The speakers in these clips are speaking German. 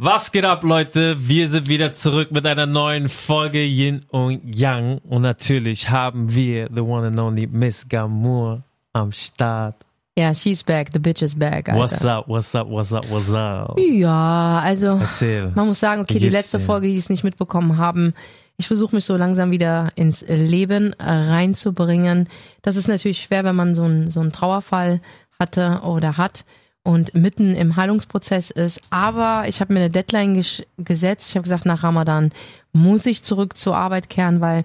Was geht ab, Leute? Wir sind wieder zurück mit einer neuen Folge Yin und Yang. Und natürlich haben wir the one and only Miss Gamour am Start. Ja, she's back, the bitch is back. Alter. What's up, what's up, what's up, what's up? Ja, also Erzähl. man muss sagen, okay, die letzte dir? Folge, die es nicht mitbekommen haben, ich versuche mich so langsam wieder ins Leben äh, reinzubringen. Das ist natürlich schwer, wenn man so einen so einen Trauerfall hatte oder hat und mitten im Heilungsprozess ist. Aber ich habe mir eine Deadline gesetzt. Ich habe gesagt, nach Ramadan muss ich zurück zur Arbeit kehren, weil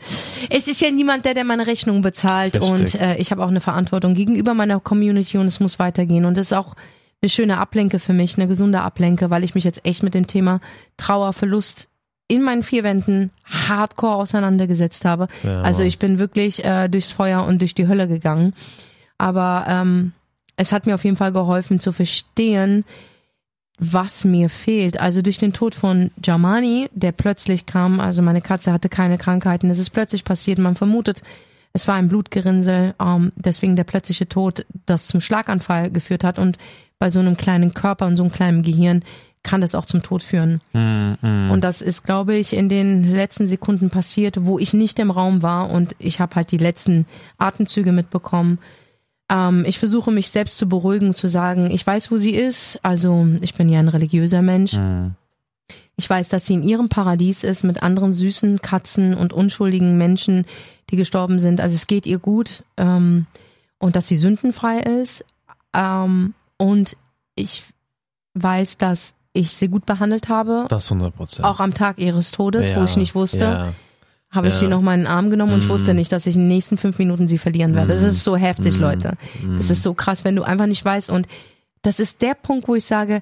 es ist ja niemand, der, der meine Rechnung bezahlt. Richtig. Und äh, ich habe auch eine Verantwortung gegenüber meiner Community und es muss weitergehen. Und das ist auch eine schöne Ablenke für mich, eine gesunde Ablenke, weil ich mich jetzt echt mit dem Thema Trauer, Verlust in meinen vier Wänden hardcore auseinandergesetzt habe. Ja, also ich bin wirklich äh, durchs Feuer und durch die Hölle gegangen. Aber ähm, es hat mir auf jeden Fall geholfen zu verstehen, was mir fehlt. Also durch den Tod von Jamani, der plötzlich kam, also meine Katze hatte keine Krankheiten, es ist plötzlich passiert, man vermutet, es war ein Blutgerinnsel, ähm, deswegen der plötzliche Tod, das zum Schlaganfall geführt hat und bei so einem kleinen Körper und so einem kleinen Gehirn kann das auch zum Tod führen. Mm, mm. Und das ist, glaube ich, in den letzten Sekunden passiert, wo ich nicht im Raum war und ich habe halt die letzten Atemzüge mitbekommen. Ähm, ich versuche mich selbst zu beruhigen, zu sagen, ich weiß, wo sie ist. Also ich bin ja ein religiöser Mensch. Mm. Ich weiß, dass sie in ihrem Paradies ist mit anderen süßen Katzen und unschuldigen Menschen, die gestorben sind. Also es geht ihr gut ähm, und dass sie sündenfrei ist. Ähm, und ich weiß, dass ich sie gut behandelt habe. Das 100 Prozent. Auch am Tag ihres Todes, wo ich nicht wusste, Ja. Habe ich ja. sie noch mal in den Arm genommen und Mm. wusste nicht, dass ich in den nächsten fünf Minuten sie verlieren werde. Das ist so heftig, Mm. Leute. Das ist so krass, wenn du einfach nicht weißt. Und das ist der Punkt, wo ich sage,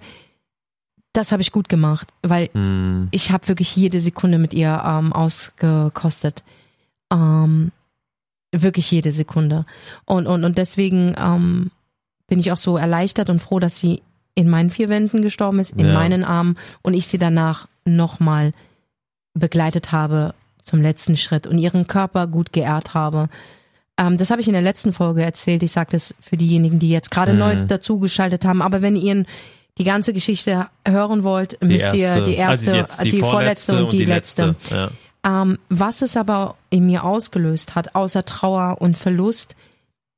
das habe ich gut gemacht, weil Mm. ich habe wirklich jede Sekunde mit ihr ähm, ausgekostet. Ähm, wirklich jede Sekunde. Und, und, und deswegen ähm, bin ich auch so erleichtert und froh, dass sie in meinen vier Wänden gestorben ist, in Ja. meinen Armen und ich sie danach nochmal begleitet habe zum letzten Schritt und ihren Körper gut geehrt habe. Ähm, das habe ich in der letzten Folge erzählt. Ich sage das für diejenigen, die jetzt gerade Mhm. neu dazugeschaltet haben. Aber wenn ihr die ganze Geschichte hören wollt, müsst ihr die erste, also jetzt die, vorletzte und die, letzte. Ja. Ähm, was es aber in mir ausgelöst hat, außer Trauer und Verlust,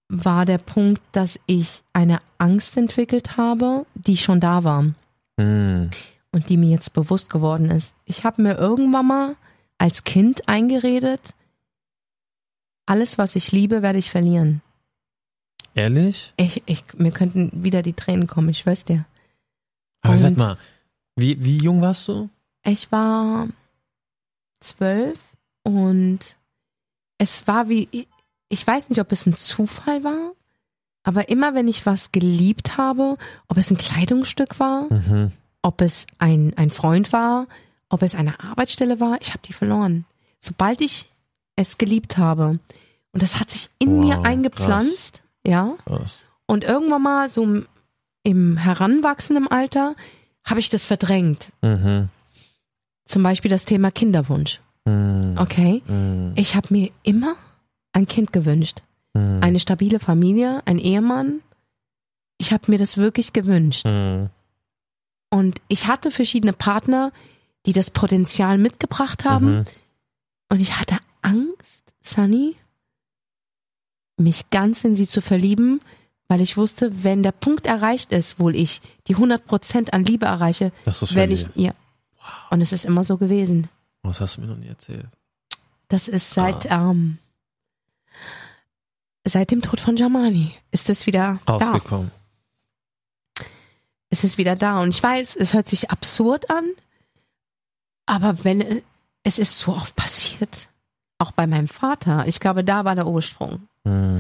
war der Punkt, dass ich eine Angst entwickelt habe, die schon da war Mm. und die mir jetzt bewusst geworden ist. Ich habe mir irgendwann mal als Kind eingeredet, alles, was ich liebe, werde ich verlieren. Ehrlich? Ich, ich, mir könnten wieder die Tränen kommen, ich schwör's dir. Aber warte mal. Wie, wie jung warst du? Ich war zwölf und es war wie, ich, ich weiß nicht, ob es ein Zufall war, aber immer wenn ich was geliebt habe, ob es ein Kleidungsstück war, Mhm. ob es ein, ein Freund war, ob es eine Arbeitsstelle war, ich habe die verloren. Sobald ich es geliebt habe. Und das hat sich in Wow, mir eingepflanzt, ja. Krass. Und irgendwann mal so im- im heranwachsenden Alter habe ich das verdrängt. Mhm. Zum Beispiel das Thema Kinderwunsch. Mm. Okay. Mm. Ich habe mir immer ein Kind gewünscht. Mm. Eine stabile Familie, ein Ehemann. Ich habe mir das wirklich gewünscht. Mm. Und ich hatte verschiedene Partner, die das Potenzial mitgebracht haben. Mhm. Und ich hatte Angst, Sunny, mich ganz in sie zu verlieben, weil ich wusste, wenn der Punkt erreicht ist, wo ich die 100% an Liebe erreiche, Das werde ich ihr. Und es ist immer so gewesen. Was hast du mir noch nie erzählt? Das ist seit, ähm, seit dem Tod von Jamani ist es wieder da. Rausgekommen. Es ist wieder da. Und ich weiß, es hört sich absurd an, aber wenn, es ist so oft passiert. Auch bei meinem Vater. Ich glaube, da war der Ursprung. Mm.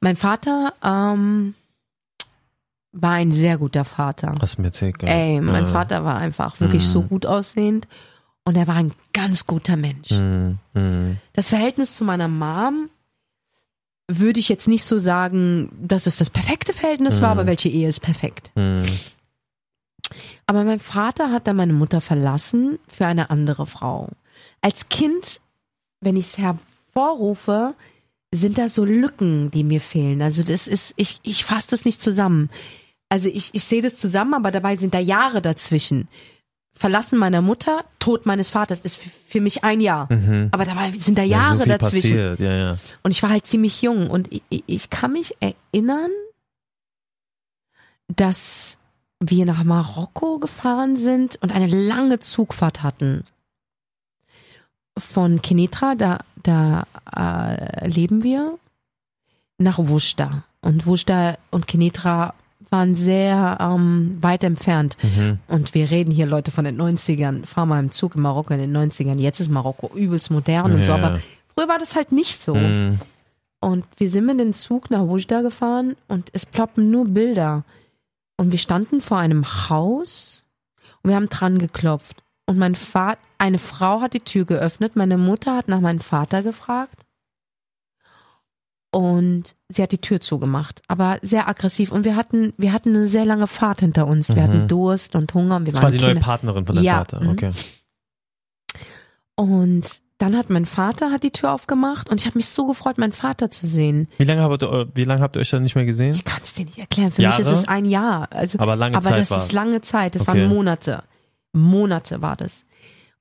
Mein Vater, ähm, war ein sehr guter Vater. Hast du mir erzählt, gell? Ey, mein Ja. Vater war einfach wirklich Mhm. so gut aussehend und er war ein ganz guter Mensch. Mm. Mm. Das Verhältnis zu meiner Mom würde ich jetzt nicht so sagen, dass es das perfekte Verhältnis war, Mhm. aber welche Ehe ist perfekt? Aber mein Vater hat dann meine Mutter verlassen für eine andere Frau. Als Kind, wenn ich es hervorrufe, sind da so Lücken, die mir fehlen. Also das ist, ich, ich fasse das nicht zusammen. Also ich, ich sehe das zusammen, aber dabei sind da Jahre dazwischen. Verlassen meiner Mutter, Tod meines Vaters ist für mich ein Jahr. Aber dabei sind da Mhm. Ja, Jahre so dazwischen. Ja, ja. Und ich war halt ziemlich jung und ich- ich kann mich erinnern, dass wir nach Marokko gefahren sind und eine lange Zugfahrt hatten. Von Kenitra, da, da äh, leben wir, nach Wushda. Und Wushda und Kenitra waren sehr ähm, weit entfernt. Mhm. Und wir reden hier, Leute, von den 90ern. Fahr mal im Zug in Marokko in den 90ern. Jetzt ist Marokko übelst modern und so. Ja. Aber früher war das halt nicht so. Mhm. Und wir sind mit dem Zug nach Wujda gefahren und es ploppen nur Bilder. Und wir standen vor einem Haus und wir haben dran geklopft. Und mein Vater, eine Frau hat die Tür geöffnet, meine Mutter hat nach meinem Vater gefragt. Und sie hat die Tür zugemacht, aber sehr aggressiv. Und wir hatten, wir hatten eine sehr lange Fahrt hinter uns. Wir Mhm. hatten Durst und Hunger und wir Das war waren die neue Kinder. Partnerin von deinem Ja, Vater. Okay. Und dann hat mein Vater hat die Tür aufgemacht und ich habe mich so gefreut, meinen Vater zu sehen. Wie lange habt ihr, wie lange habt ihr euch dann nicht mehr gesehen? Ich kann es dir nicht erklären. Für mich Jahre? ist es ein Jahr. Also, Aber lange aber Zeit das war's. ist lange Zeit. Das Okay. waren Monate. Monate war das.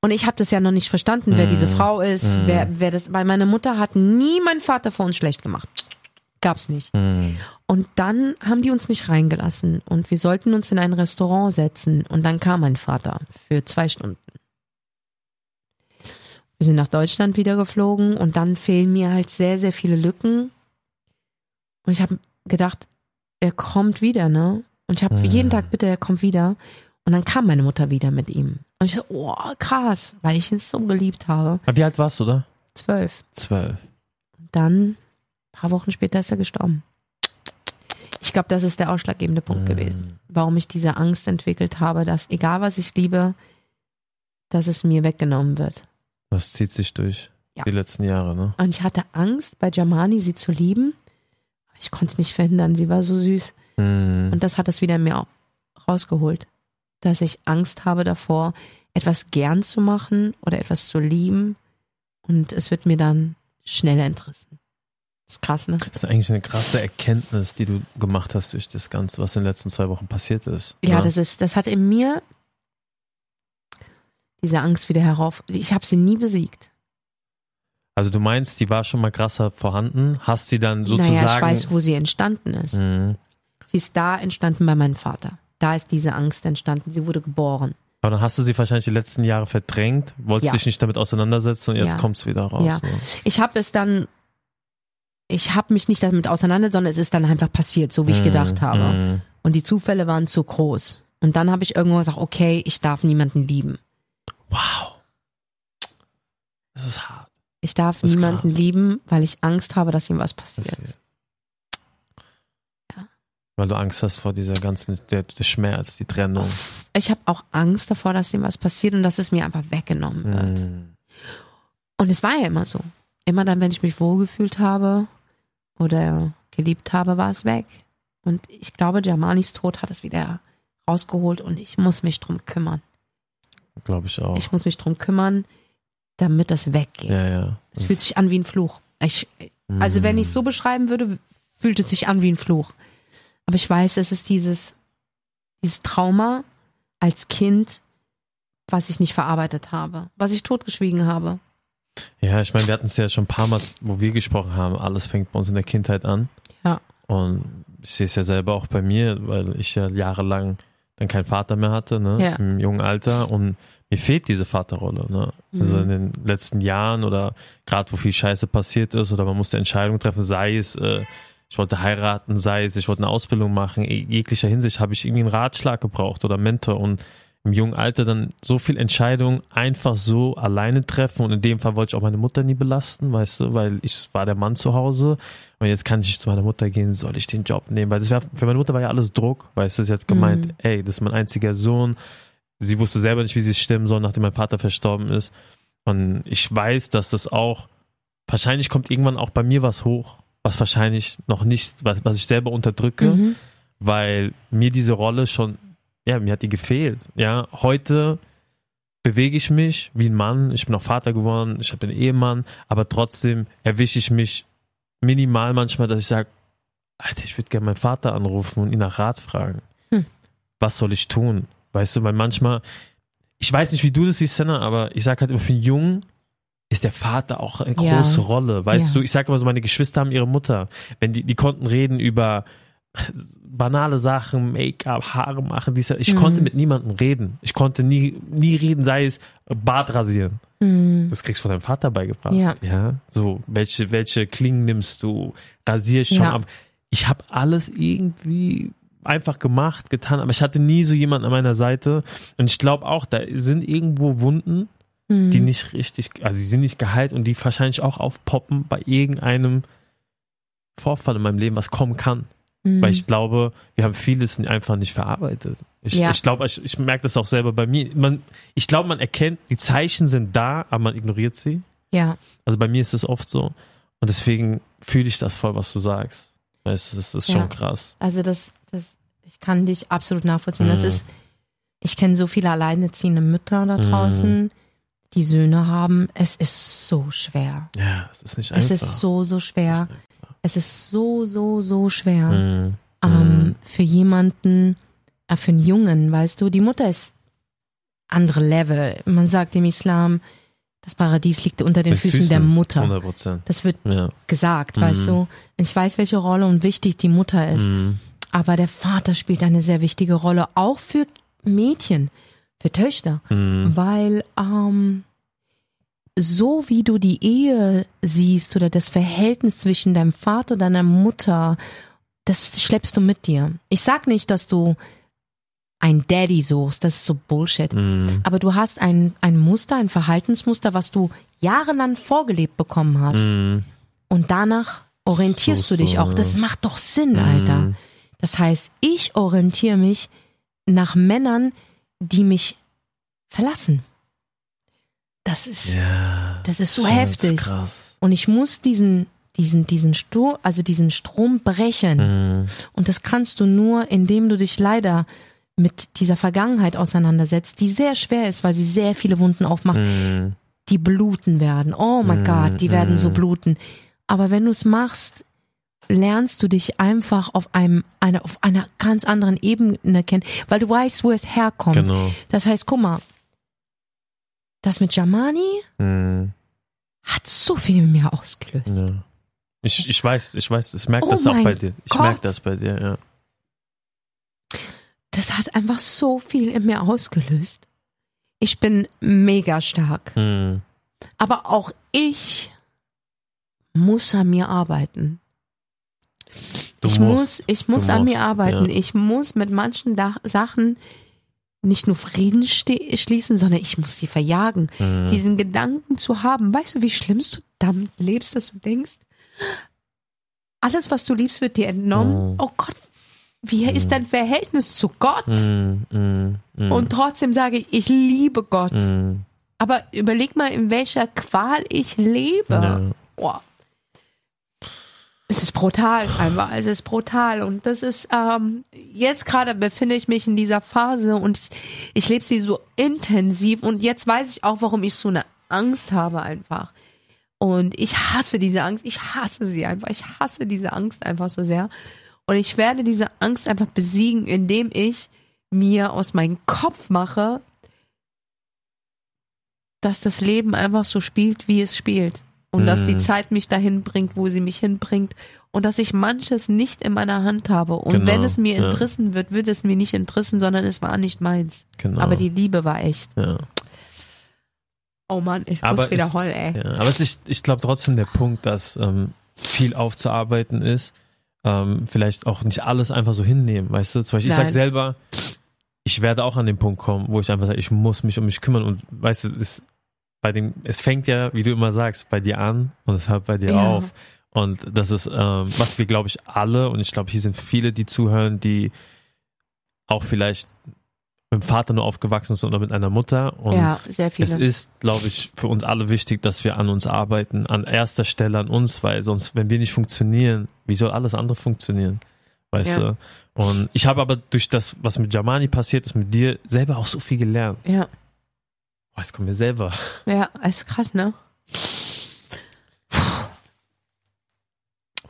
Und ich habe das ja noch nicht verstanden, wer Mm. diese Frau ist, Mm. wer, wer das. Weil meine Mutter hat nie meinen Vater vor uns schlecht gemacht. Gab's nicht. Mhm. Und dann haben die uns nicht reingelassen und wir sollten uns in ein Restaurant setzen. Und dann kam mein Vater für zwei Stunden. Wir sind nach Deutschland wieder geflogen und dann fehlen mir halt sehr, sehr viele Lücken. Und ich habe gedacht, er kommt wieder, ne? Und ich habe Mhm. jeden Tag, bitte, er kommt wieder. Und dann kam meine Mutter wieder mit ihm. Und ich so, oh, krass, weil ich ihn so geliebt habe. Aber wie alt warst du da? Zwölf. Zwölf. Und dann, ein paar Wochen später, ist er gestorben. Ich glaube, das ist der ausschlaggebende Punkt Mhm. gewesen, warum ich diese Angst entwickelt habe, dass egal was ich liebe, dass es mir weggenommen wird. Das zieht sich durch Ja. die letzten Jahre, ne? Und ich hatte Angst, bei Jamani sie zu lieben. Aber ich konnte es nicht verhindern. Sie war so süß. Mhm. Und das hat es wieder in mir rausgeholt. Dass ich Angst habe davor, etwas gern zu machen oder etwas zu lieben. Und es wird mir dann schnell entrissen. Das ist krass, ne? Das ist eigentlich eine krasse Erkenntnis, die du gemacht hast durch das Ganze, was in den letzten zwei Wochen passiert ist. Ja, ne? das ist, das hat in mir diese Angst wieder herauf. Ich habe sie nie besiegt. Also du meinst, die war schon mal krasser vorhanden, hast sie dann sozusagen. Naja, ich weiß, wo sie entstanden ist. Mhm. Sie ist da entstanden bei meinem Vater. Da ist diese Angst entstanden. Sie wurde geboren. Aber dann hast du sie wahrscheinlich die letzten Jahre verdrängt, wolltest Ja. dich nicht damit auseinandersetzen und jetzt Ja. kommt's wieder raus. Ja. Ne? Ich habe es dann, ich habe mich nicht damit auseinander, sondern es ist dann einfach passiert, so wie ich gedacht habe. Mhm. Und die Zufälle waren zu groß. Und dann habe ich irgendwo gesagt, okay, ich darf niemanden lieben. Wow. Das ist hart. Ich darf niemanden krass. lieben, weil ich Angst habe, dass ihm was passiert. Ja. Weil du Angst hast vor dieser ganzen, der, der Schmerz, die Trennung. Ich habe auch Angst davor, dass ihm was passiert und dass es mir einfach weggenommen wird. Mhm. Und es war ja immer so. Immer dann, wenn ich mich wohlgefühlt habe oder geliebt habe, war es weg. Und ich glaube, Germanis Tod hat es wieder rausgeholt und ich muss mich drum kümmern. Glaube ich auch. Ich muss mich drum kümmern, damit das weggeht. ja, ja. Es fühlt sich an wie ein Fluch. Ich, also wenn ich es so beschreiben würde, fühlt es sich an wie ein Fluch. Aber ich weiß, es ist dieses, dieses Trauma als Kind, was ich nicht verarbeitet habe, was ich totgeschwiegen habe. Ja, ich meine, wir hatten es ja schon ein paar Mal, wo wir gesprochen haben, alles fängt bei uns in der Kindheit an. Ja. Und ich sehe es ja selber auch bei mir, weil ich ja jahrelang dann keinen Vater mehr hatte, ne? Ja. Im jungen Alter. Und mir fehlt diese Vaterrolle, ne? Also Mhm. in den letzten Jahren oder gerade wo viel Scheiße passiert ist oder man musste Entscheidungen treffen, sei es, äh, ich wollte heiraten, sei es, ich wollte eine Ausbildung machen, in jeglicher Hinsicht habe ich irgendwie einen Ratschlag gebraucht oder Mentor und im jungen Alter dann so viel Entscheidungen einfach so alleine treffen und in dem Fall wollte ich auch meine Mutter nie belasten, weißt du, weil ich war der Mann zu Hause und jetzt kann ich zu meiner Mutter gehen, soll ich den Job nehmen, weil das wär, für meine Mutter war ja alles Druck, weißt du, sie hat gemeint, Mhm. ey, das ist mein einziger Sohn, sie wusste selber nicht, wie sie stimmen soll, nachdem mein Vater verstorben ist und ich weiß, dass das auch, wahrscheinlich kommt irgendwann auch bei mir was hoch, was wahrscheinlich noch nicht, was, was ich selber unterdrücke, Mhm. weil mir diese Rolle schon, ja, mir hat die gefehlt. Ja, heute bewege ich mich wie ein Mann. Ich bin auch Vater geworden, ich habe einen Ehemann, aber trotzdem erwische ich mich minimal manchmal, dass ich sage, Alter, ich würde gerne meinen Vater anrufen und ihn nach Rat fragen. Hm. Was soll ich tun? Weißt du, weil manchmal, ich weiß nicht, wie du das siehst, Senna, aber ich sag halt immer, für einen Jungen ist der Vater auch eine Ja. große Rolle. Weißt Ja. du, ich sag immer so, meine Geschwister haben ihre Mutter. Wenn die, die konnten reden über banale Sachen, Make-up, Haare machen, dies, ich Mhm. konnte mit niemandem reden. Ich konnte nie, nie reden, sei es Bart rasieren. Mhm. Das kriegst du von deinem Vater beigebracht. Ja. ja. So, welche, welche Klingen nimmst du? Rasierst schon Ja. ab. Ich habe alles irgendwie einfach gemacht, getan, aber ich hatte nie so jemanden an meiner Seite. Und ich glaube auch, da sind irgendwo Wunden, Mhm. die nicht richtig, also sie sind nicht geheilt und die wahrscheinlich auch aufpoppen bei irgendeinem Vorfall in meinem Leben, was kommen kann. Mhm. Weil ich glaube, wir haben vieles einfach nicht verarbeitet. Ich, Ja. ich glaube, ich, ich merke das auch selber bei mir. Man, ich glaube, man erkennt, die Zeichen sind da, aber man ignoriert sie. ja, Also bei mir ist das oft so. Und deswegen fühle ich das voll, was du sagst. Weißt du, das ist Ja. schon krass. also das, das, ich kann dich absolut nachvollziehen. Das Mhm. ist, ich kenne so viele alleinerziehende Mütter da Mhm. draußen, die Söhne haben. Es ist so schwer. Ja, es ist nicht einfach. Es ist so, so schwer. Es ist so, so, so schwer. Mhm. ähm, für jemanden, äh, für einen Jungen, weißt du, die Mutter ist andere Level. Man sagt im Islam, das Paradies liegt unter den Mit Füßen, der Mutter. 100 Prozent. Das wird Ja. gesagt, Mhm. weißt du. Ich weiß, welche Rolle und wichtig die Mutter ist. Mhm. Aber der Vater spielt eine sehr wichtige Rolle, auch für Mädchen, für Töchter. Mhm. Weil ähm, so wie du die Ehe siehst oder das Verhältnis zwischen deinem Vater und deiner Mutter, das schleppst du mit dir. Ich sag nicht, dass du ein Daddy suchst, das ist so Bullshit. Mhm. Aber du hast ein, ein Muster, ein Verhaltensmuster, was du jahrelang vorgelebt bekommen hast. Mhm. Und danach orientierst So, du dich so, auch. ja. Das macht doch Sinn, Alter. Mhm. Das heißt, ich orientiere mich nach Männern, die mich verlassen. Das ist, Ja. das ist so Das ist heftig. krass. Und ich muss diesen, diesen, diesen Strom, also diesen Strom brechen. Mhm. Und das kannst du nur, indem du dich leider mit dieser Vergangenheit auseinandersetzt, die sehr schwer ist, weil sie sehr viele Wunden aufmacht, Mhm. die bluten werden. Oh mein Mm, Gott, die werden so mm. bluten. Aber wenn du es machst, lernst du dich einfach auf einem, einer, auf einer ganz anderen Ebene kennen, weil du weißt, wo es herkommt. Genau. Das heißt, guck mal, das mit Jamani Mhm. hat so viel in mir ausgelöst. Ja. Ich, ich weiß, ich weiß, ich merke Oh das auch bei dir. Ich merke das bei dir, ja. Das hat einfach so viel in mir ausgelöst. Ich bin mega stark. Mhm. Aber auch ich muss an mir arbeiten. Du ich musst. muss, ich muss Du an musst, mir arbeiten. ja. Ich muss mit manchen da Sachen nicht nur Frieden schließen, sondern ich muss sie verjagen. Mhm. Diesen Gedanken zu haben. Weißt du, wie schlimm du damit lebst, dass du denkst, alles, was du liebst, wird dir entnommen. Mhm. Oh Gott, wie ist dein Verhältnis zu Gott? Mhm. Mhm. Mhm. Und trotzdem sage ich, ich liebe Gott. Mhm. Aber überleg mal, in welcher Qual ich lebe. Ja. Boah. Es ist brutal einfach. Es ist brutal. Und das ist, ähm, jetzt gerade befinde ich mich in dieser Phase und ich, ich lebe sie so intensiv und jetzt weiß ich auch, warum ich so eine Angst habe einfach. Und ich hasse diese Angst. Ich hasse sie einfach. Ich hasse diese Angst einfach so sehr. Und ich werde diese Angst einfach besiegen, indem ich mir aus meinem Kopf mache, dass das Leben einfach so spielt, wie es spielt. Und dass die Mhm. Zeit mich dahin bringt, wo sie mich hinbringt. Und dass ich manches nicht in meiner Hand habe. Und Genau, wenn es mir ja. entrissen wird, wird es mir nicht entrissen, sondern es war nicht meins. Genau. Aber die Liebe war echt. ja. Oh Mann, ich Aber muss wieder heulen, ey. Ja, aber es ist, ich glaube trotzdem der Punkt, dass ähm, viel aufzuarbeiten ist. Ähm, vielleicht auch nicht alles einfach so hinnehmen, weißt du? Zum Beispiel, ich sag selber, ich werde auch an den Punkt kommen, wo ich einfach sage, ich muss mich um mich kümmern und weißt du, es, bei dem, es fängt ja, wie du immer sagst, bei dir an und es hört bei dir Ja. auf. Und das ist, ähm, was wir, glaube ich, alle, und ich glaube, hier sind viele, die zuhören, die auch vielleicht mit dem Vater nur aufgewachsen sind oder mit einer Mutter. Und Ja, sehr viele. es ist, glaube ich, für uns alle wichtig, dass wir an uns arbeiten, an erster Stelle an uns, weil sonst, wenn wir nicht funktionieren, wie soll alles andere funktionieren? Weißt Ja. du? Und ich habe aber durch das, was mit Jamani passiert ist, mit dir selber auch so viel gelernt. ja, Oh, jetzt kommen wir selber. ja, ist krass, ne?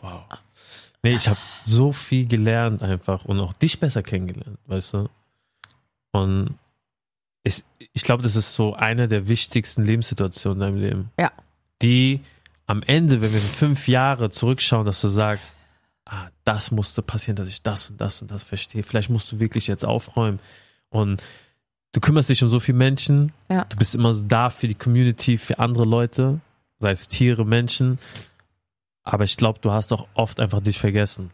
Wow. Nee, ich habe so viel gelernt einfach und auch dich besser kennengelernt, weißt du? Und ich, ich glaube, das ist so eine der wichtigsten Lebenssituationen in deinem Leben. Ja. Die am Ende, wenn wir fünf Jahre zurückschauen, dass du sagst, ah, das musste passieren, dass ich das und das und das verstehe. Vielleicht musst du wirklich jetzt aufräumen. Und du kümmerst dich um so viele Menschen. Ja. Du bist immer so da für die Community, für andere Leute, sei es Tiere, Menschen. Aber ich glaube, du hast auch oft einfach dich vergessen.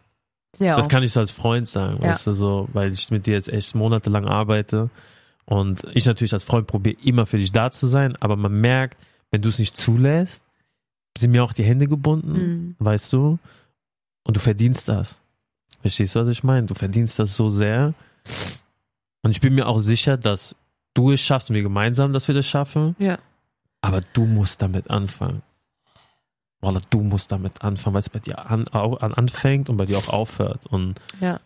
Sehr Das kann ich so als Freund sagen, Ja. weißt du, so, weil ich mit dir jetzt echt monatelang arbeite und ich natürlich als Freund probiere immer für dich da zu sein, aber man merkt, wenn du es nicht zulässt, sind mir auch die Hände gebunden, Mhm. weißt du, und du verdienst das. Verstehst du, was ich meine? Du verdienst das so sehr und ich bin mir auch sicher, dass du es schaffst und wir gemeinsam, dass wir das schaffen, Ja. aber du musst damit anfangen. Wallah, du musst damit anfangen, weil es bei dir an, an, anfängt und bei dir auch aufhört. Und Ja.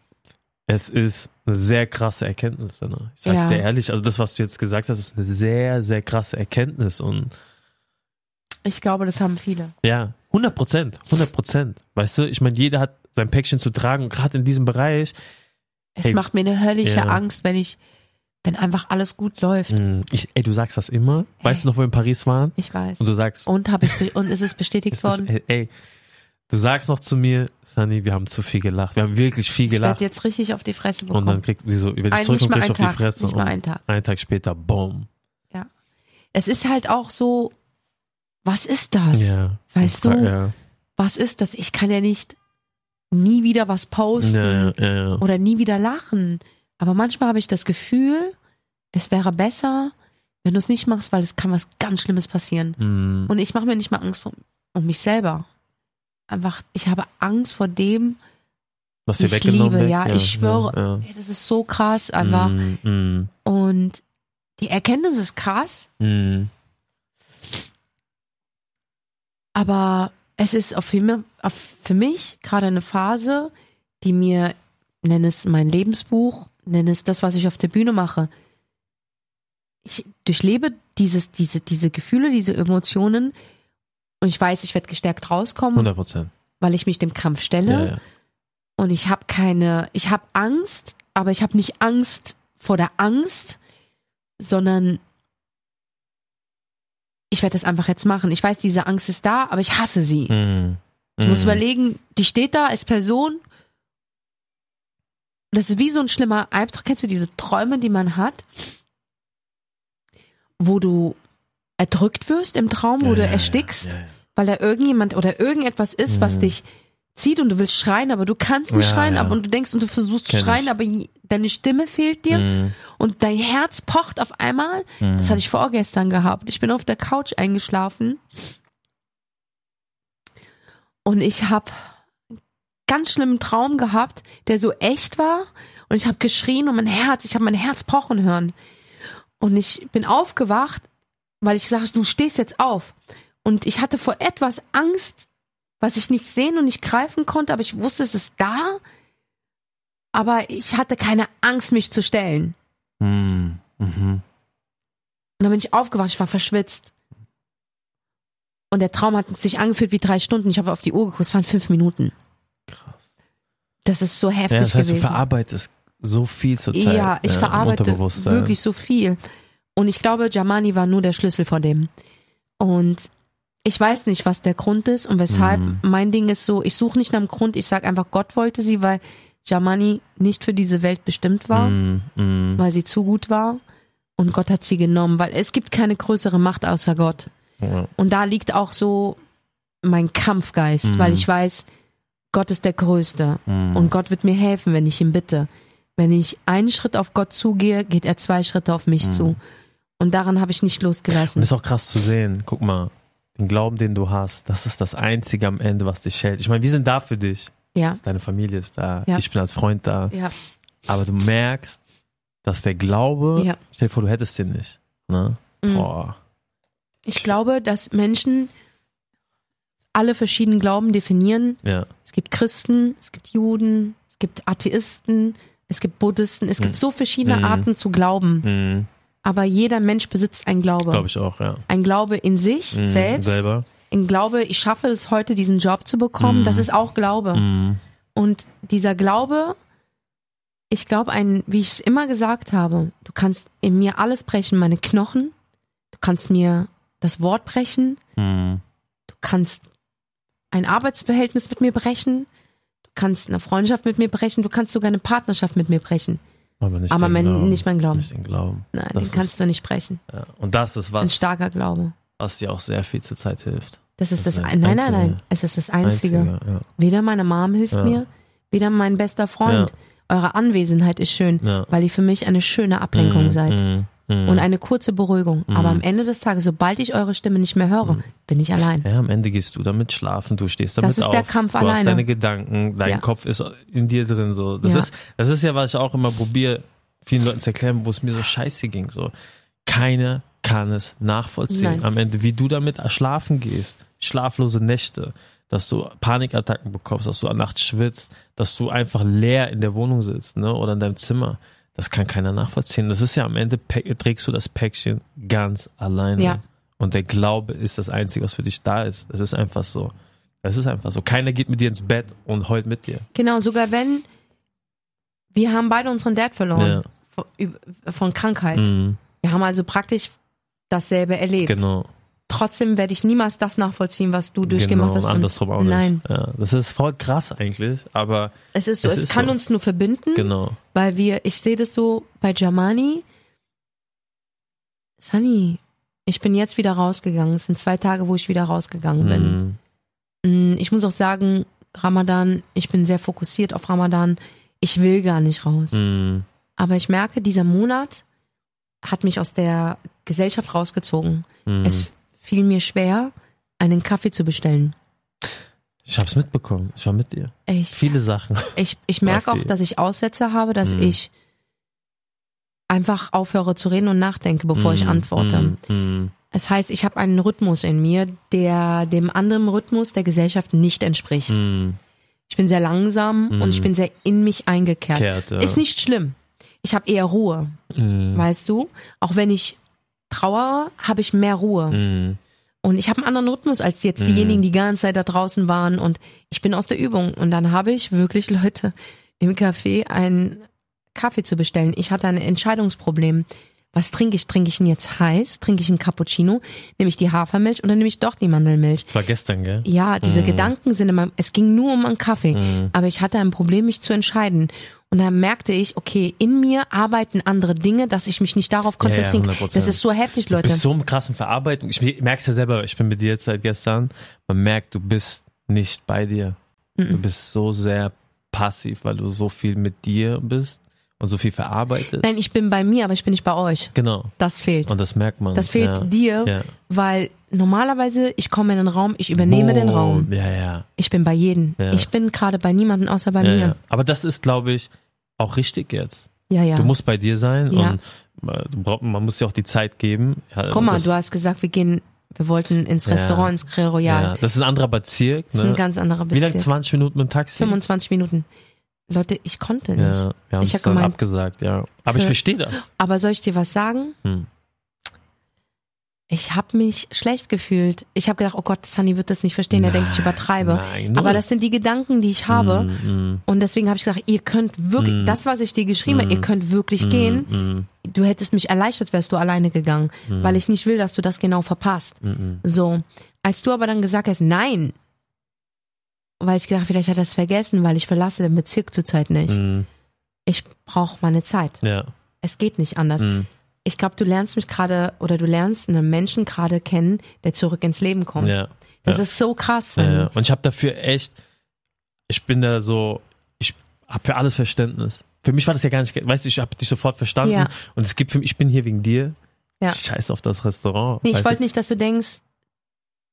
es ist eine sehr krasse Erkenntnis. Ne? Ich sag's Ja. dir ehrlich, also das, was du jetzt gesagt hast, ist eine sehr, sehr krasse Erkenntnis. Und Ich glaube, das haben viele. ja, 100 Prozent, 100 Prozent. Weißt du, ich meine, jeder hat sein Päckchen zu tragen gerade in diesem Bereich. Es Hey. macht mir eine höllische Ja. Angst, wenn ich, wenn einfach alles gut läuft. mh, Ich, ey, du sagst das immer. Weißt Hey. du noch, wo wir in Paris waren? Ich weiß. Und du sagst, Und habe ich und es ist bestätigt es ist, worden. ey, ey, du sagst noch zu mir, Sunny, wir haben zu viel gelacht. Wir haben wirklich viel Ich gelacht. werde jetzt richtig auf die Fresse Und dann bekommen. kriegt sie so, ich Ein, zurück und mal krieg ich einen auf die Tag. Fresse. Nicht mal einen Tag. einen Tag später, boom. Es ist halt auch so, was ist das? Ja. Weißt du, Ja, was ist das? Ich kann ja nicht nie wieder was posten ja, ja, ja, oder nie wieder lachen. Aber manchmal habe ich das Gefühl, es wäre besser, wenn du es nicht machst, weil es kann was ganz Schlimmes passieren. Mhm. Und ich mache mir nicht mal Angst vor, um mich selber. Einfach, ich habe Angst vor dem, Was dir ich weggenommen liebe, ja, ich schwöre. Ey, das ist so krass einfach. Mhm, mhm, Und die Erkenntnis ist krass, mhm. aber es ist auf für, auf für mich gerade eine Phase, die mir, nenn es mein Lebensbuch, nenn es das, was ich auf der Bühne mache. Ich durchlebe dieses, diese, diese Gefühle, diese Emotionen und ich weiß, ich werde gestärkt rauskommen, 100 Prozent. weil ich mich dem Kampf stelle. Ja, ja. Und ich habe keine, ich habe Angst, aber ich habe nicht Angst vor der Angst, sondern ich werde das einfach jetzt machen. Ich weiß, diese Angst ist da, aber ich hasse sie. Mhm. Du musst Mhm. überlegen, die steht da als Person. Das ist wie so ein schlimmer Albtraum. Kennst du diese Träume, die man hat, wo du erdrückt wirst im Traum, wo Ja, du erstickst, Ja, ja. weil da irgendjemand oder irgendetwas ist, was Mhm. dich zieht und du willst schreien, aber du kannst nicht Ja, schreien, ja. aber und du denkst und du versuchst zu schreien, ich. aber deine Stimme fehlt dir Mhm. und dein Herz pocht auf einmal. Mhm. Das hatte ich vorgestern gehabt. Ich bin auf der Couch eingeschlafen und ich habe einen ganz schlimmen Traum gehabt, der so echt war und ich habe geschrien und mein Herz, ich habe mein Herz pochen hören. Und ich bin aufgewacht, weil ich sage, du stehst jetzt auf. Und ich hatte vor etwas Angst, was ich nicht sehen und nicht greifen konnte, aber ich wusste, es ist da. Aber ich hatte keine Angst, mich zu stellen. Mhm. Mhm. Und dann bin ich aufgewacht, ich war verschwitzt. Und der Traum hat sich angefühlt wie drei Stunden. Ich habe auf die Uhr geguckt, es waren fünf Minuten. Krass. Das ist so heftig Ja, das heißt, du gewesen. verarbeitest so viel zur Zeit. ja, ich im verarbeite wirklich so viel. Und ich glaube, Jamani war nur der Schlüssel vor dem. Und ich weiß nicht, was der Grund ist und weshalb. Mhm. Mein Ding ist so, ich suche nicht nach dem Grund, ich sage einfach, Gott wollte sie, weil Jamani nicht für diese Welt bestimmt war, Mhm. Mhm. weil sie zu gut war. Und Gott hat sie genommen, weil es gibt keine größere Macht außer Gott. Ja. Und da liegt auch so mein Kampfgeist, Mhm. weil ich weiß, Gott ist der Größte. Mhm. Und Gott wird mir helfen, wenn ich ihn bitte. Wenn ich einen Schritt auf Gott zugehe, geht er zwei Schritte auf mich Mhm. zu. Und daran habe ich nicht Und losgelassen. das ist auch krass zu sehen. Guck mal, den Glauben, den du hast, das ist das Einzige am Ende, was dich hält. Ich meine, wir sind da für dich. Ja, Deine Familie ist da. Ja. Ich bin als Freund da. ja, Aber du merkst, dass der Glaube, ja. stell dir vor, du hättest den nicht. Ne? Mhm. Ich glaube, dass Menschen alle verschiedenen Glauben definieren. Ja. Es gibt Christen, es gibt Juden, es gibt Atheisten, es gibt Buddhisten. Es gibt Mhm. so verschiedene Mhm. Arten zu glauben. Mhm. Aber jeder Mensch besitzt einen Glaube. Glaube ich auch, ja. Ein Glaube in sich Mhm. selbst. Selber. Ein Glaube, ich schaffe es heute, diesen Job zu bekommen. Mhm. Das ist auch Glaube. Mhm. Und dieser Glaube, ich glaube, ein, wie ich es immer gesagt habe, du kannst in mir alles brechen, meine Knochen, du kannst mir das Wort brechen, Hm. du kannst ein Arbeitsverhältnis mit mir brechen, du kannst eine Freundschaft mit mir brechen, du kannst sogar eine Partnerschaft mit mir brechen. Aber nicht, Aber mein, Glauben. nicht mein Glauben. Nicht den Glauben. Nein, Das den kannst ist- du nicht brechen. Ja. Und das ist Ein was, starker Glaube. was dir auch sehr viel zur Zeit hilft. Das ist Das das, ein, nein, nein, nein. Es ist das Einzige. Einzige, ja. Weder meine Mom hilft Ja. mir, weder mein bester Freund. Eure Anwesenheit ist schön, weil ihr für mich eine schöne Ablenkung Mm, seid. mm, mm. Und eine kurze Beruhigung. Aber am Ende des Tages, sobald ich eure Stimme nicht mehr höre, bin ich allein. Ja, am Ende gehst du damit schlafen, du stehst damit Das ist auf, der Kampf du alleine. hast deine Gedanken, dein Ja. Kopf ist in dir drin so. Das Ja. ist das ist ja was ich auch immer probiere vielen Leuten zu erklären, wo es mir so scheiße ging so. Keiner kann es nachvollziehen Nein. am Ende, wie du damit schlafen gehst, schlaflose Nächte, dass du Panikattacken bekommst, dass du nachts schwitzt, dass du einfach leer in der Wohnung sitzt, ne, oder in deinem Zimmer. Das kann keiner nachvollziehen. Das ist ja am Ende trägst du das Päckchen ganz alleine. Ja. Und der Glaube ist das Einzige, was für dich da ist. Das ist einfach so. Das ist einfach so. Keiner geht mit dir ins Bett und heult mit dir. Genau, sogar wenn wir haben beide unseren Dad verloren Ja. von, von Krankheit. Mhm, Wir haben also praktisch dasselbe erlebt. genau. Trotzdem werde ich niemals das nachvollziehen, was du durchgemacht genau. hast. andersrum auch nicht. Nein, Ja, das ist voll krass eigentlich, aber es ist so, Es es, kann so. uns nur verbinden, genau. weil wir, ich sehe das so bei Jamani. Sunny, ich bin jetzt wieder rausgegangen. Es sind zwei Tage, wo ich wieder rausgegangen bin. Mhm. Mm, Ich muss auch sagen, Ramadan, ich bin sehr fokussiert auf Ramadan. Ich will gar nicht raus. Mhm. Aber ich merke, dieser Monat hat mich aus der Gesellschaft rausgezogen. Mhm. Es fiel mir schwer, einen Kaffee zu bestellen. Ich hab's mitbekommen. Ich war mit dir. Ich, Viele Sachen. ich, ich merke auch, dass ich Aussätze habe, dass Mhm. ich einfach aufhöre zu reden und nachdenke, bevor ich Mhm. antworte. Mhm. Es heißt, ich habe einen Rhythmus in mir, der dem anderen Rhythmus der Gesellschaft nicht entspricht. Mhm. Ich bin sehr langsam Mhm. und ich bin sehr in mich eingekehrt. Kehrt, ja. Ist nicht schlimm. Ich habe eher Ruhe, Mhm. weißt du? Auch wenn ich trauere, habe ich mehr Ruhe. Mhm. Und ich habe einen anderen Rhythmus als jetzt Mhm. diejenigen, die die ganze Zeit da draußen waren. Und ich bin aus der Übung. Und dann habe ich wirklich Leute im Café einen Kaffee zu bestellen. Ich hatte ein Entscheidungsproblem. Was trinke ich? Trinke ich ihn jetzt heiß? Trinke ich einen Cappuccino? Nehme ich die Hafermilch oder nehme ich doch die Mandelmilch? Das war gestern, gell? Ja, diese Mhm. Gedanken sind immer, es ging nur um einen Kaffee. Mhm. Aber ich hatte ein Problem, mich zu entscheiden. Und da merkte ich, okay, in mir arbeiten andere Dinge, dass ich mich nicht darauf Ja, ja, konzentrieren kann. 100%. Das ist so heftig, Du Leute. bist so im krassen Verarbeitung. Ich merk's ja selber, ich bin mit dir jetzt seit gestern. Man merkt, du bist nicht bei dir. Du Mhm. bist so sehr passiv, weil du so viel mit dir bist und so viel verarbeitet. Nein, ich bin bei mir, aber ich bin nicht bei euch. Genau. Das fehlt. Und das merkt man. Das fehlt ja. dir, Ja. weil normalerweise ich komme in den Raum, ich übernehme den Boah, Raum. Ja, ja. Ich bin bei jedem. Ja. Ich bin gerade bei niemandem außer bei ja, mir. ja. Aber das ist, glaube ich, auch richtig jetzt. Ja, ja. Du musst bei dir sein Ja. und äh, man muss dir auch die Zeit geben. Ja, Guck mal, du hast gesagt, wir gehen, wir wollten ins Ja. Restaurant, ins Grill Royal. ja, das ist ein anderer Bezirk. Das ist ein Ne? ganz anderer Wie lange? Bezirk. 20 Minuten mit dem Taxi? 25 Minuten. Leute, ich konnte nicht. Ja, wir haben Ich es hab dann gemeint- abgesagt, ja. Aber ich verstehe das. Aber soll ich dir was sagen? Hm. Ich habe mich schlecht gefühlt. Ich habe gedacht, oh Gott, Sunny wird das nicht verstehen, er denkt, ich übertreibe. Nein. Aber das sind die Gedanken, die ich habe. Mm, mm, Und deswegen habe ich gesagt, ihr könnt wirklich, Mm. das, was ich dir geschrieben habe, ihr könnt wirklich gehen. Du hättest mich erleichtert, wärst du alleine gegangen, weil ich nicht will, dass du das genau verpasst. So, als du aber dann gesagt hast, nein, weil ich gedacht, vielleicht hat er es vergessen, weil ich verlasse den Bezirk zurzeit nicht. Mm, Ich brauche meine Zeit. ja. Es geht nicht anders. Mm, Ich glaube, du lernst mich gerade oder du lernst einen Menschen gerade kennen, der zurück ins Leben kommt. ja. Das ja. ist so krass, Ja. Und ich habe dafür echt, ich bin da so, ich habe für alles Verständnis. Für mich war das ja gar nicht, weißt du, ich habe dich sofort verstanden. Und es gibt für mich, ich bin hier wegen dir. Ja. Scheiß auf das Restaurant. Nee, ich wollte nicht, dass du denkst,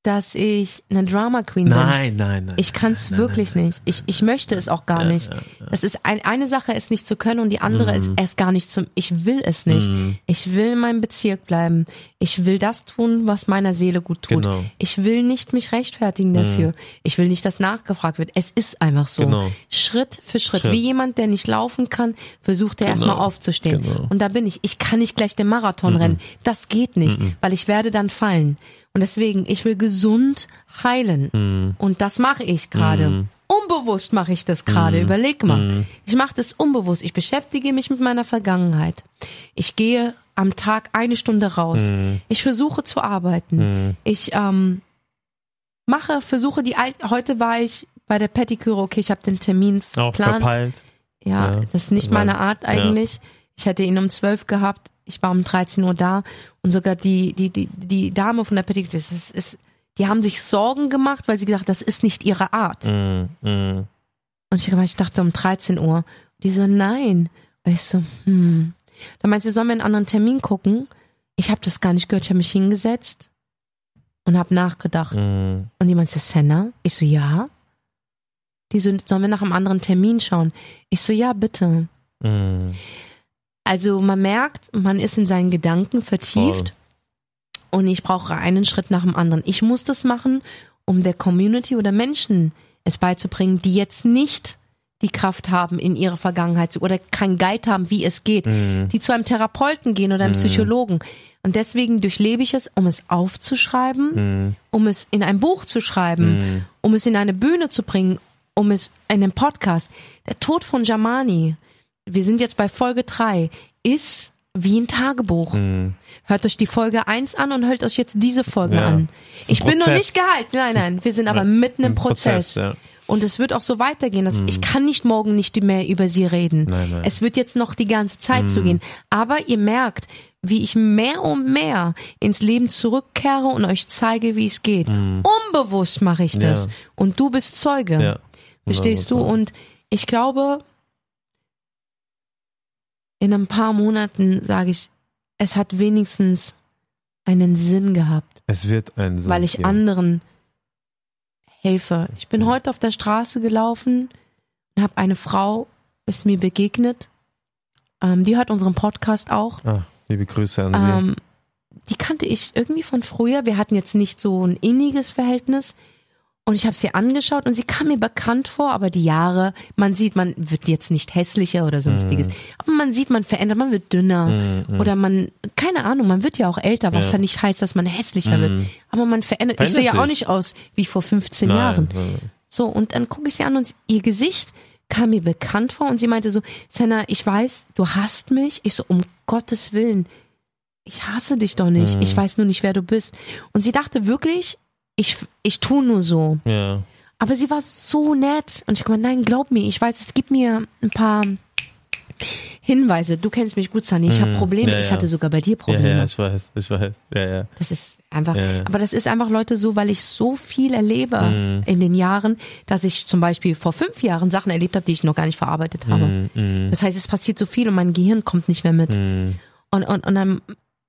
dass ich eine Drama Queen bin. Nein, nein, nein. Ich kann es wirklich nein, nicht. Ich, ich möchte es auch gar Ja, nicht. ja, ja. Das ist ein, eine Sache, es nicht zu können und die andere Mhm. ist es gar nicht zum. Ich will es nicht. Mm, Ich will in meinem Bezirk bleiben. Ich will das tun, was meiner Seele gut tut. Genau. Ich will nicht mich rechtfertigen dafür. Ich will nicht, dass nachgefragt wird. Es ist einfach so. Genau. Schritt für Schritt. Schritt. Wie jemand, der nicht laufen kann, versucht er Genau. erstmal aufzustehen. Genau. Und da bin ich. Ich kann nicht gleich den Marathon rennen. Das geht nicht, weil ich werde dann fallen. Und deswegen, ich will gesund heilen. mm, Und das mache ich gerade. Mhm. unbewusst mache ich das gerade. Mhm. Überleg mal. Ich mache das unbewusst. Ich beschäftige mich mit meiner Vergangenheit. Ich gehe am Tag eine Stunde raus. Ich versuche zu arbeiten. Ich ähm, mache, versuche die Al heute war ich bei der Pediküre, okay, ich habe den Termin Auch verplant. verpeilt. Ja, Ja, das ist nicht meine Art eigentlich. Ich hätte ihn um 12 gehabt. Ich war um 13 Uhr da und sogar die die die die Dame von der Pediküre, das ist, ist die haben sich Sorgen gemacht, weil sie gesagt, das ist nicht ihre Art. Mhm. Mhm. Und ich, ich dachte um 13 Uhr. Die so, nein. Und ich so, hm. Dann meinte sie, sollen wir einen anderen Termin gucken? Ich habe das gar nicht gehört. Ich habe mich hingesetzt und habe nachgedacht. Mhm. Und die meinte, Senna? Ich so, ja. Die so, sollen wir nach einem anderen Termin schauen? Ich so, ja, bitte. Mhm. Also man merkt, man ist in seinen Gedanken vertieft und ich brauche einen Schritt nach dem anderen. Ich muss das machen, um der Community oder Menschen es beizubringen, die jetzt nicht die Kraft haben, in ihre Vergangenheit zu oder kein Guide haben, wie es geht, Mhm. die zu einem Therapeuten gehen oder einem Psychologen. Und deswegen durchlebe ich es, um es aufzuschreiben, Mhm. um es in ein Buch zu schreiben, Mhm. um es in eine Bühne zu bringen, um es in einen Podcast. Der Tod von Jamani, wir sind jetzt bei Folge drei, ist wie ein Tagebuch. Mhm. Hört euch die Folge eins an und hört euch jetzt diese Folge Ja. an. Ich bin noch Prozess. nicht geheilt. Nein, nein, wir sind aber mitten im Ein Prozess. ja. Und es wird auch so weitergehen. Dass Ich kann nicht morgen nicht mehr über sie reden. Nein, nein. Es wird jetzt noch die ganze Zeit so gehen. Aber ihr merkt, wie ich mehr und mehr ins Leben zurückkehre und euch zeige, wie es geht. Unbewusst mache ich das. Ja. Und du bist Zeuge. ja. Verstehst du? Und ich glaube, in ein paar Monaten sage ich, es hat wenigstens einen Sinn gehabt, Es wird ein Sinn weil ich geben. anderen helfe. Ich bin Mhm. heute auf der Straße gelaufen und habe eine Frau, ist mir begegnet. Ähm, die hört unseren Podcast auch. Ah, liebe Grüße an Sie. Ähm, die kannte ich irgendwie von früher. Wir hatten jetzt nicht so ein inniges Verhältnis. Und ich habe sie angeschaut und sie kam mir bekannt vor, aber die Jahre, man sieht, man wird jetzt nicht hässlicher oder sonstiges. Aber man sieht, man verändert, man wird dünner. Mhm, mhm. Oder man, keine Ahnung, man wird ja auch älter, was Ja. ja nicht heißt, dass man hässlicher Mhm. wird. Aber man verändert. ich sehe Verändert ja auch nicht aus wie vor 15 Nein, Jahren. nein. So, und dann gucke ich sie an und ihr Gesicht kam mir bekannt vor und sie meinte so, Senna, ich weiß, du hasst mich. Ich so, um Gottes Willen, ich hasse dich doch nicht. Mhm. Ich weiß nur nicht, wer du bist. Und sie dachte wirklich, ich, ich tu nur so. Ja. Aber sie war so nett. Und ich habe nein, glaub mir, ich weiß, es gibt mir ein paar Hinweise. Du kennst mich gut, Sunny. Ich habe Mhm. Probleme. Ja, ich ja. hatte sogar bei dir ja, Probleme. ja, ich weiß, ich weiß. Ja, ja. Das ist einfach, Ja, ja. aber das ist einfach Leute so, weil ich so viel erlebe Mhm. in den Jahren, dass ich zum Beispiel vor fünf Jahren Sachen erlebt habe, die ich noch gar nicht verarbeitet habe. Mhm, mhm, Das heißt, es passiert so viel und mein Gehirm kommt nicht mehr mit. mhm. Und, und, und dann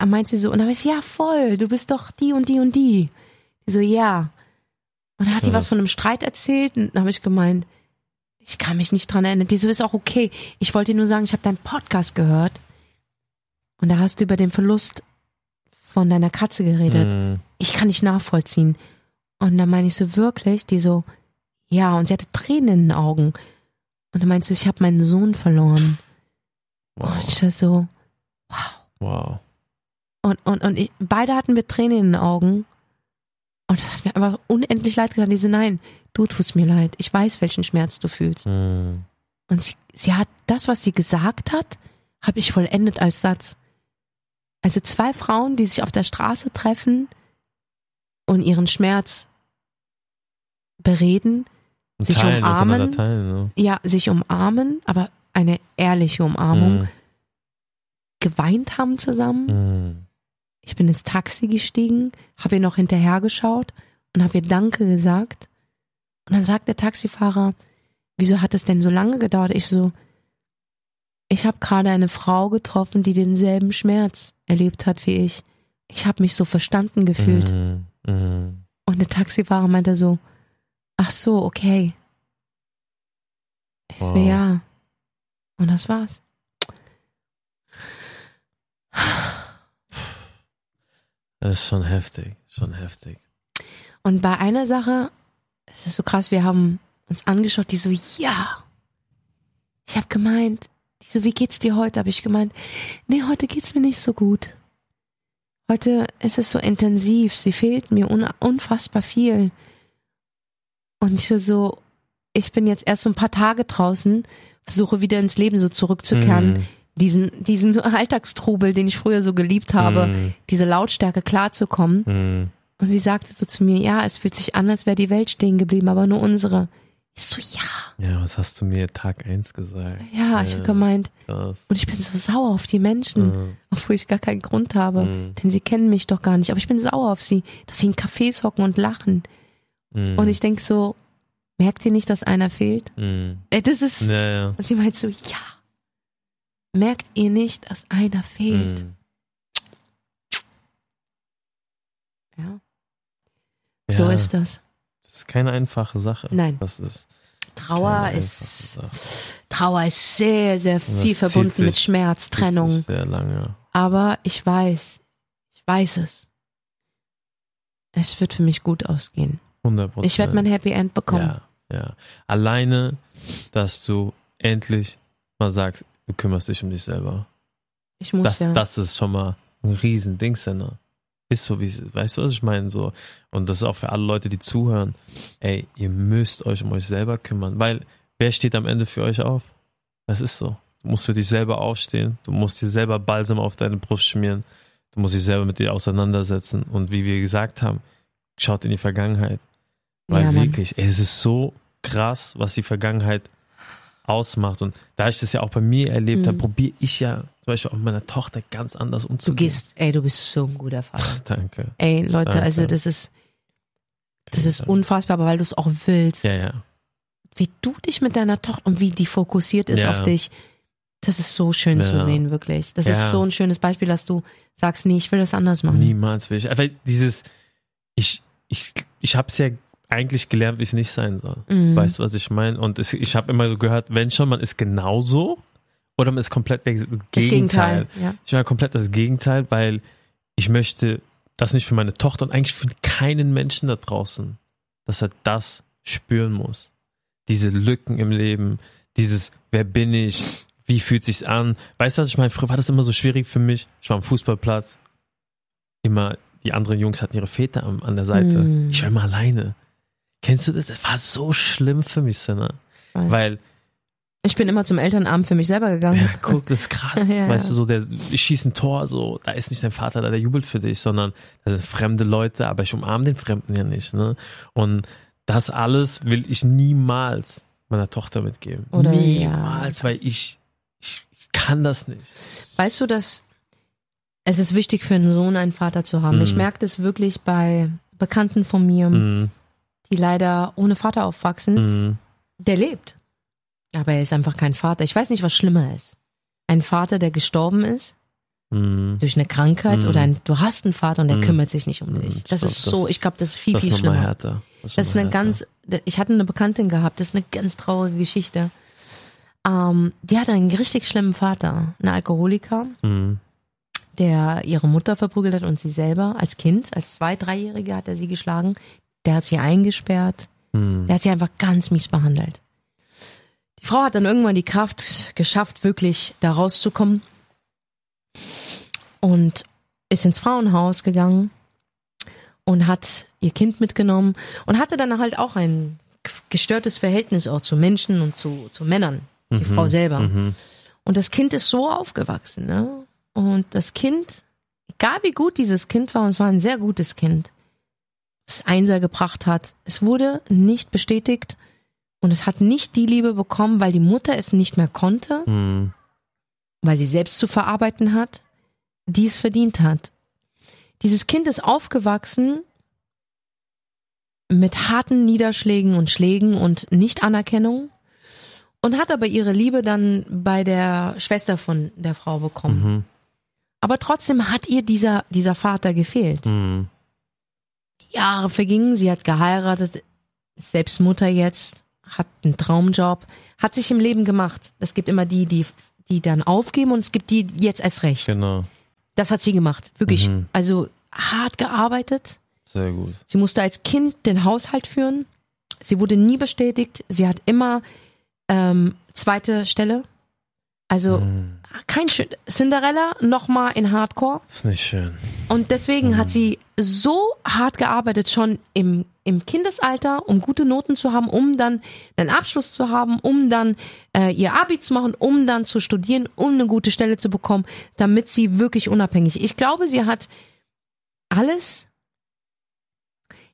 meint sie so, und dann habe ich, ja voll, du bist doch die und die und die. Die so, ja. Und dann hat die was von einem Streit erzählt und dann habe ich gemeint, ich kann mich nicht dran erinnern. Die so, ist auch okay. Ich wollte dir nur sagen, ich habe deinen Podcast gehört und da hast du über den Verlust von deiner Katze geredet Mhm. ich kann nicht nachvollziehen. Und dann meine ich so, wirklich? Die so, ja, und sie hatte Tränen in den Augen. Und dann meinst du, ich habe meinen Sohn verloren. Und Wow. ich war so, wow. und, und, und ich, beide hatten wir Tränen in den Augen. Und das hat mir einfach unendlich leid getan. Die so, nein, du tust mir leid. Ich weiß, welchen Schmerz du fühlst. Mhm. Und sie, sie hat das, was sie gesagt hat, habe ich vollendet als Satz. Also zwei Frauen, die sich auf der Straße treffen und ihren Schmerz bereden, Und Sich teilen, umarmen. Teilen, ne? ja, sich umarmen, aber eine ehrliche Umarmung, Mhm. geweint haben zusammen. Mhm. Ich bin ins Taxi gestiegen, habe ihr noch hinterhergeschaut und habe ihr Danke gesagt. Und dann sagt der Taxifahrer, wieso hat es denn so lange gedauert? Ich so, ich habe gerade eine Frau getroffen, die denselben Schmerz erlebt hat wie ich. Ich habe mich so verstanden gefühlt. Mhm. Mhm. Und der Taxifahrer meinte so, ach so, okay. Ich so, Wow. ja. Und das war's. Das ist schon heftig, schon heftig. Und bei einer Sache, es ist so krass, wir haben uns angeschaut, die so, ja. Ich habe gemeint, die so, wie geht's dir heute? Habe ich gemeint, nee, heute geht's mir nicht so gut. Heute ist es so intensiv, sie fehlt mir un unfassbar viel. Und ich so, ich bin jetzt erst so ein paar Tage draußen, versuche wieder ins Leben so zurückzukehren. Mhm. Diesen, diesen Alltagstrubel, den ich früher so geliebt habe, Mhm. diese Lautstärke klarzukommen. Mhm. Und sie sagte so zu mir, ja, es fühlt sich an, als wäre die Welt stehen geblieben, aber nur unsere. Ich so, ja, Ja, was hast du mir Tag eins gesagt? ja, ich habe gemeint. Krass. Und ich bin so sauer auf die Menschen, Mhm. obwohl ich gar keinen Grund habe, Mhm. denn sie kennen mich doch gar nicht. Aber ich bin sauer auf sie, dass sie in Cafés hocken und lachen. Mhm. Und ich denk so, merkt ihr nicht, dass einer fehlt? Mhm. Äh, Das ist, Ja, ja. und sie meint so, ja. Merkt ihr nicht, dass einer fehlt? Mhm. Ja. So Ja, ist das. Das ist keine einfache Sache. Nein. Das ist Trauer ist. Trauer ist sehr, sehr viel verbunden sich- mit Schmerz, Trennung. Sehr lange. Aber ich weiß, ich weiß es. Es wird für mich gut ausgehen. 100 Ich werde mein Happy End bekommen. Ja, ja. Alleine, dass du endlich mal sagst, du kümmerst dich um dich selber. Ich muss Das, ja. das ist schon mal ein Riesending, Senna. Ist so, wie es ist. Weißt du, was ich meine? So. Und das ist auch für alle Leute, die zuhören. Ey, ihr müsst euch um euch selber kümmern. Weil, wer steht am Ende für euch auf? Das ist so. Du musst für dich selber aufstehen. Du musst dir selber Balsam auf deine Brust schmieren. Du musst dich selber mit dir auseinandersetzen. Und wie wir gesagt haben, schaut in die Vergangenheit. Weil Ja, wirklich, ey, es ist so krass, was die Vergangenheit ausmacht. Und da ich das ja auch bei mir erlebt Mhm. habe, probiere ich ja zum Beispiel auch mit meiner Tochter ganz anders Du umzugehen. gehst, ey, du bist so ein guter Vater. Danke. Ey, Leute, Danke. also das ist, das ist unfassbar, aber weil du es auch willst, Ja, ja. wie du dich mit deiner Tochter und wie die fokussiert ist Ja. auf dich, das ist so schön zu Ja. sehen, wirklich. Das Ja. ist so ein schönes Beispiel, dass du sagst, nee, ich will das anders machen. Niemals will ich. Aber dieses, ich, ich, ich habe es ja eigentlich gelernt, wie es nicht sein soll. Mhm. Weißt du, was ich meine? Und es, ich habe immer so gehört, wenn schon, man ist genauso oder man ist komplett der Gegenteil. das Gegenteil. Ja. Ich war komplett das Gegenteil, weil ich möchte das nicht für meine Tochter und eigentlich für keinen Menschen da draußen, dass er das spüren muss. Diese Lücken im Leben, dieses, wer bin ich, wie fühlt sich's an? Weißt du, was ich meine? Früher war das immer so schwierig für mich. Ich war am Fußballplatz, immer die anderen Jungs hatten ihre Väter an, an der Seite. Mm. Ich war immer alleine. Kennst du das? Das war so schlimm für mich. Weiß. Weil Ich bin immer zum Elternabend für mich selber gegangen. ja, guck, das ist krass. Ja, weißt du, so der, ich schieße ein Tor, so, da ist nicht dein Vater da, der jubelt für dich, sondern da sind fremde Leute, aber ich umarme den Fremden ja nicht, ne? Und das alles will ich niemals meiner Tochter mitgeben. Oder, niemals, ja. weil ich, ich, ich kann das nicht. Weißt du, dass es ist wichtig für einen Sohn einen Vater zu haben. Mhm. Ich merke das wirklich bei Bekannten von mir, Mhm. Die leider ohne Vater aufwachsen. Mhm. Der lebt. Aber er ist einfach kein Vater. Ich weiß nicht, was schlimmer ist. Ein Vater, der gestorben ist Mhm. durch eine Krankheit Mhm. oder ein, du hast einen Vater und der Mhm. kümmert sich nicht um Mhm. dich. Ich Das glaub, ist das so, ist- ich glaube, das ist viel, Das viel ist schlimmer. härter. Das ist eine härter. ganz, ich hatte eine Bekanntin gehabt, das ist eine ganz traurige Geschichte. Ähm, die hatte einen richtig schlimmen Vater, einen Alkoholiker, Mhm. der ihre Mutter verprügelt hat und sie selber als Kind, als zwei, dreijährige hat er sie geschlagen. Der hat sie eingesperrt. Mhm. Der hat sie einfach ganz mies behandelt. Die Frau hat dann irgendwann die Kraft geschafft, wirklich da rauszukommen und ist ins Frauenhaus gegangen und hat ihr Kind mitgenommen und hatte dann halt auch ein gestörtes Verhältnis auch zu Menschen und zu, zu Männern, die Mhm. Frau selber. Mhm. Und das Kind ist so aufgewachsen, ne? Und das Kind, egal wie gut dieses Kind war, und es war ein sehr gutes Kind, das Einser gebracht hat, es wurde nicht bestätigt und es hat nicht die Liebe bekommen, weil die Mutter es nicht mehr konnte, Mhm. weil sie selbst zu verarbeiten hat, die es verdient hat. Dieses Kind ist aufgewachsen mit harten Niederschlägen und Schlägen und Nichtanerkennung und hat aber ihre Liebe dann bei der Schwester von der Frau bekommen. Mhm. Aber trotzdem hat ihr dieser, dieser Vater gefehlt. Mhm. Jahre vergingen, sie hat geheiratet, ist selbst Mutter jetzt, hat einen Traumjob, hat sich im Leben gemacht. Es gibt immer die, die, die dann aufgeben und es gibt die jetzt erst recht. Genau. Das hat sie gemacht, wirklich. Mhm. Also hart gearbeitet. Sehr gut. Sie musste als Kind den Haushalt führen. Sie wurde nie bestätigt. Sie hat immer ähm, zweite Stelle Also kein schön. Cinderella nochmal in Hardcore. Ist nicht schön. Und deswegen hat sie so hart gearbeitet, schon im, im Kindesalter, um gute Noten zu haben, um dann einen Abschluss zu haben, um dann äh, ihr Abi zu machen, um dann zu studieren, um eine gute Stelle zu bekommen, damit sie wirklich unabhängig. Ich glaube, sie hat alles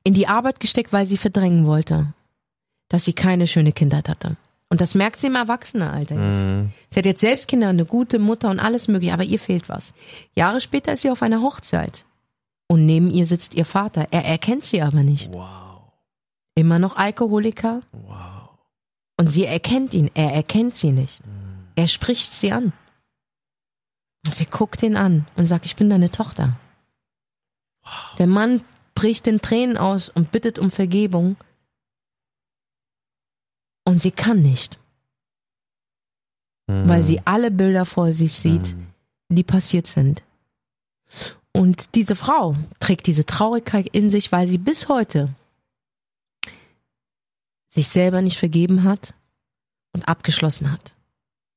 in die Arbeit gesteckt, weil sie verdrängen wollte, dass sie keine schöne Kindheit hatte. Und das merkt sie im Erwachsenenalter jetzt. Mhm. Sie hat jetzt selbst Kinder, eine gute Mutter und alles mögliche, aber ihr fehlt was. Jahre später ist sie auf einer Hochzeit. Und neben ihr sitzt ihr Vater. Er erkennt sie aber nicht. Wow. Immer noch Alkoholiker. Wow. Und sie erkennt ihn. Er erkennt sie nicht. Er spricht sie an. Und sie guckt ihn an und sagt, ich bin deine Tochter. Der Mann bricht in Tränen aus und bittet um Vergebung. Und sie kann nicht, Mhm. weil sie alle Bilder vor sich sieht, Mhm. die passiert sind. Und diese Frau trägt diese Traurigkeit in sich, weil sie bis heute sich selber nicht vergeben hat und abgeschlossen hat.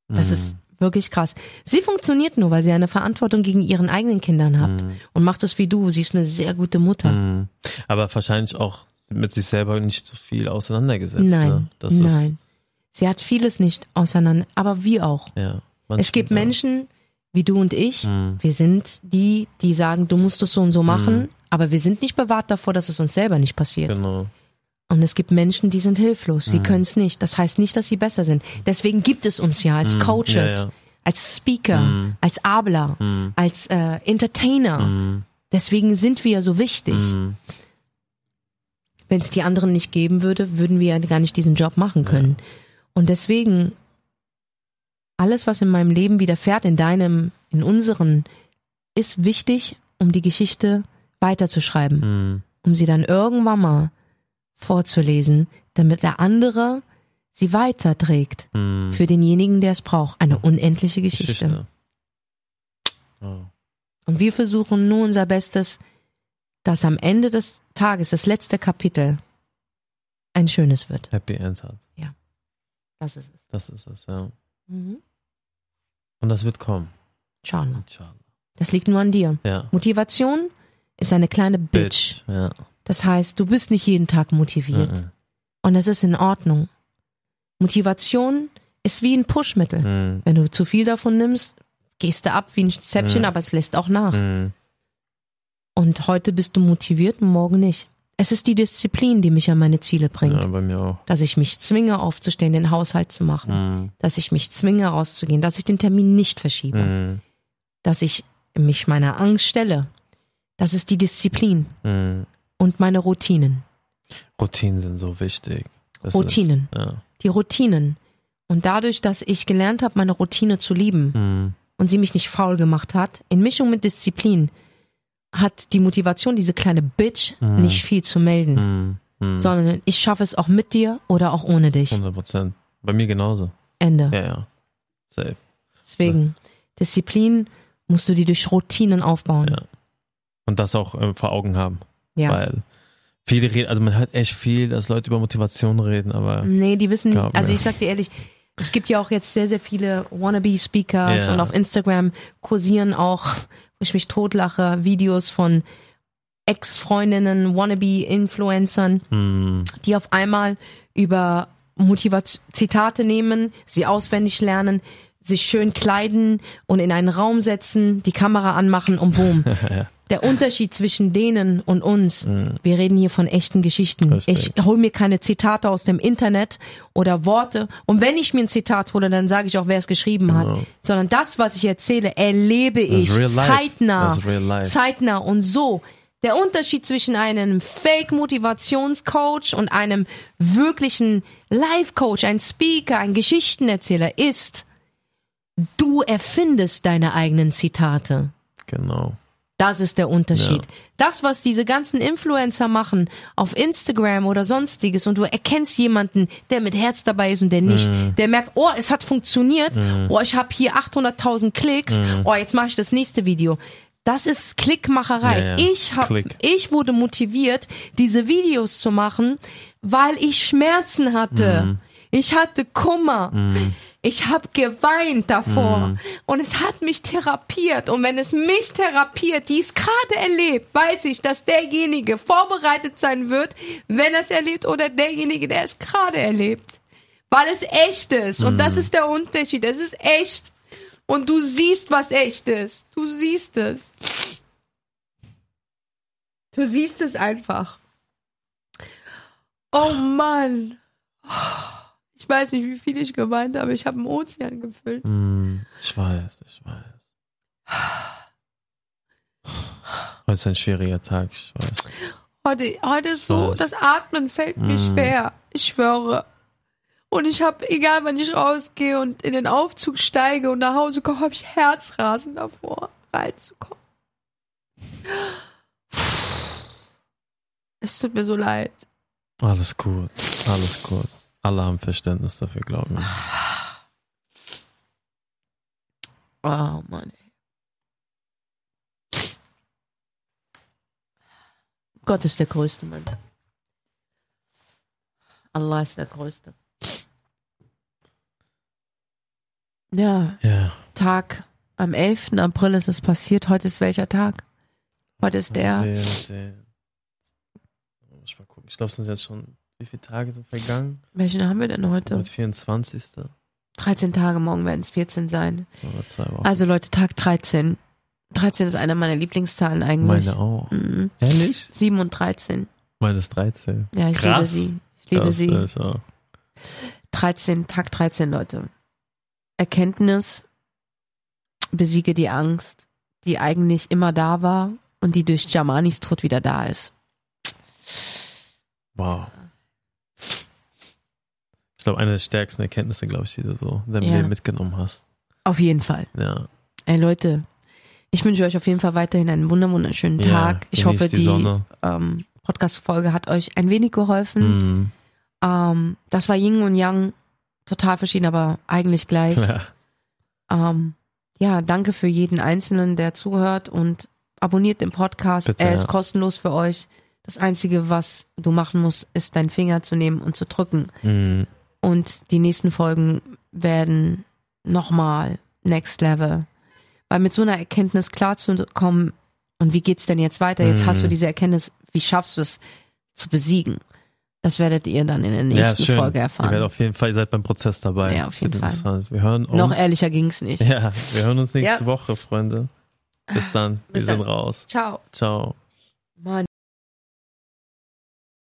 Das Mhm. ist wirklich krass. Sie funktioniert nur, weil sie eine Verantwortung gegen ihren eigenen Kindern hat Mhm. und macht es wie du. Sie ist eine sehr gute Mutter. Mhm. Aber wahrscheinlich auch mit sich selber nicht so viel auseinandergesetzt. Nein, Ne? Nein. Sie hat vieles nicht auseinander, aber wir auch. Ja, Es gibt manchmal- Menschen wie du und ich. Mhm. Wir sind die, die sagen, du musst es so und so machen, Mhm. aber wir sind nicht bewahrt davor, dass es uns selber nicht passiert. Genau. Und es gibt Menschen, die sind hilflos. Sie Mhm. können es nicht. Das heißt nicht, dass sie besser sind. Deswegen gibt es uns ja als Mhm. Coaches, Ja, ja. als Speaker, Mhm. als Abler, als äh, Entertainer. Deswegen sind wir ja so wichtig. Wenn es die anderen nicht geben würde, würden wir ja gar nicht diesen Job machen können. Und deswegen, alles, was in meinem Leben widerfährt, in deinem, in unseren, ist wichtig, um die Geschichte weiterzuschreiben, Mhm. um sie dann irgendwann mal vorzulesen, damit der andere sie weiterträgt Mhm. für denjenigen, der es braucht. Eine unendliche Geschichte. Oh. Und wir versuchen nur unser Bestes, dass am Ende des Tages, das letzte Kapitel, ein schönes wird. Happy End hat. Das ist es. Das ist es, ja. Mhm. Und das wird kommen. Inshallah. Das liegt nur an dir. Ja. Motivation ist eine kleine Bitch. Ja. Das heißt, du bist nicht jeden Tag motiviert. Mhm. Und das ist in Ordnung. Motivation ist wie ein Pushmittel. Mhm. Wenn du zu viel davon nimmst, gehst du ab wie ein Zäpfchen, Mhm. aber es lässt auch nach. Mhm. Und heute bist du motiviert und morgen nicht. Es ist die Disziplin, die mich an meine Ziele bringt. Ja, bei mir auch. Dass ich mich zwinge, aufzustehen, den Haushalt zu machen. Mhm. Dass ich mich zwinge, rauszugehen. Dass ich den Termin nicht verschiebe. Mhm. Dass ich mich meiner Angst stelle. Das ist die Disziplin Mhm. und meine Routinen. Routinen sind so wichtig. Das Routinen. Ist, ja. Die Routinen. Und dadurch, dass ich gelernt habe, meine Routine zu lieben Mhm. und sie mich nicht faul gemacht hat, in Mischung mit Disziplin, hat die Motivation, diese kleine Bitch, Mhm. nicht viel zu melden. Mhm. Mhm. Sondern ich schaffe es auch mit dir oder auch ohne dich. 100 Prozent. Bei mir genauso. Ende. Ja, ja. Safe. Deswegen, Disziplin musst du dir durch Routinen aufbauen. Ja. Und das auch äh, vor Augen haben. Ja. Weil viele reden, also man hört echt viel, dass Leute über Motivation reden, aber Nee, die wissen nicht. Also ich sag dir ehrlich, es gibt ja auch jetzt sehr, sehr viele Wannabe-Speakers Ja. und auf Instagram kursieren auch, wo ich mich totlache, Videos von Ex-Freundinnen, Wannabe-Influencern, mh, die auf einmal über Motivation Zitate nehmen, sie auswendig lernen, sich schön kleiden und in einen Raum setzen, die Kamera anmachen und boom. Der Unterschied zwischen denen und uns, wir reden hier von echten Geschichten. Richtig. Ich hole mir keine Zitate aus dem Internet oder Worte. Und wenn ich mir ein Zitat hole, dann sage ich auch, wer es geschrieben hat. Genau. Sondern das, was ich erzähle, erlebe ich zeitnah. Zeitnah und so. Der Unterschied zwischen einem Fake-Motivationscoach und einem wirklichen Life-Coach, ein Speaker, ein Geschichtenerzähler ist, du erfindest deine eigenen Zitate. genau. Das ist der Unterschied. Ja. Das, was diese ganzen Influencer machen auf Instagram oder sonstiges und du erkennst jemanden, der mit Herz dabei ist und der nicht, Mhm. der merkt, oh, es hat funktioniert, oh, ich habe hier 800.000 Klicks, Mhm. oh, jetzt mache ich das nächste Video. Das ist Klickmacherei. Ja, ja. Ich hab, Klick. ich wurde motiviert, diese Videos zu machen, weil ich Schmerzen hatte. Mhm. Ich hatte Kummer. Mhm. Ich habe geweint davor. Mhm. Und es hat mich therapiert. Und wenn es mich therapiert, die es gerade erlebt, weiß ich, dass derjenige vorbereitet sein wird, wenn er es erlebt, oder derjenige, der es gerade erlebt. Weil es echt ist. Und das ist der Unterschied. Es ist echt. Und du siehst, was echt ist. Du siehst es. Du siehst es einfach. Oh Mann. Ich weiß nicht, wie viel ich geweint habe. Ich habe einen Ozean gefüllt. Mhm. Ich weiß, ich weiß. Heute ist ein schwieriger Tag, ich weiß. Heute, heute ist so, das Atmen fällt mir Mm. schwer. Ich schwöre. Und ich habe, egal wann ich rausgehe und in den Aufzug steige und nach Hause komme, habe ich Herzrasen davor, reinzukommen. Es tut mir so leid. Alles gut, alles gut. Alle haben Verständnis dafür, glaube ich. Oh Mann. ey. Gott ist der Größte, Mann. Allah ist der Größte. Ja, Ja. Tag am 11. April ist es passiert. Heute ist welcher Tag? Heute ist der. Der. Muss ich mal gucken. Ich glaube, es sind jetzt schon, wie viele Tage sind vergangen? Welchen haben wir denn heute? Heute 24. 13 Tage, morgen werden es 14 sein. Oder zwei Wochen. Also Leute, Tag 13. 13 ist eine meiner Lieblingszahlen eigentlich. Meine auch. Mhm. Ehrlich? 7 und 13. Meine ist 13. Ja, ich Krass. liebe sie. Ich liebe Das sie. Ist auch. 13, Tag 13, Leute. Erkenntnis, besiege die Angst, die eigentlich immer da war und die durch Jamanis Tod wieder da ist. Wow. Ich glaube, eine der stärksten Erkenntnisse, glaube ich, die du so in deinem Ja. Leben mitgenommen hast. Auf jeden Fall. Ja. Ey Leute, ich wünsche euch auf jeden Fall weiterhin einen wunder- wunderschönen Ja, Tag. Ich genießt hoffe, die die, ähm, Podcast-Folge hat euch ein wenig geholfen. Mhm. Ähm, das war Yin und Yang, total verschieden, aber eigentlich gleich. Ja. Ähm, ja, danke für jeden Einzelnen, der zuhört und abonniert den Podcast. Bitte, er ja. ist kostenlos für euch. Das Einzige, was du machen musst, ist deinen Finger zu nehmen und zu drücken. Mhm. Und die nächsten Folgen werden nochmal Next Level. Weil mit so einer Erkenntnis klarzukommen, und wie geht's denn jetzt weiter? Jetzt Mhm. hast du diese Erkenntnis, wie schaffst du es zu besiegen? Das werdet ihr dann in der Ja, nächsten schön. Folge Ihr werdet erfahren. auf jeden Fall, ihr seid beim Prozess dabei. Ja, auf jeden Fall. Wir hören uns. Noch ehrlicher ging's nicht. Ja, wir hören uns nächste Ja. Woche, Freunde. Bis dann. Wir Bis sind dann. raus. Ciao. Ciao. Mann.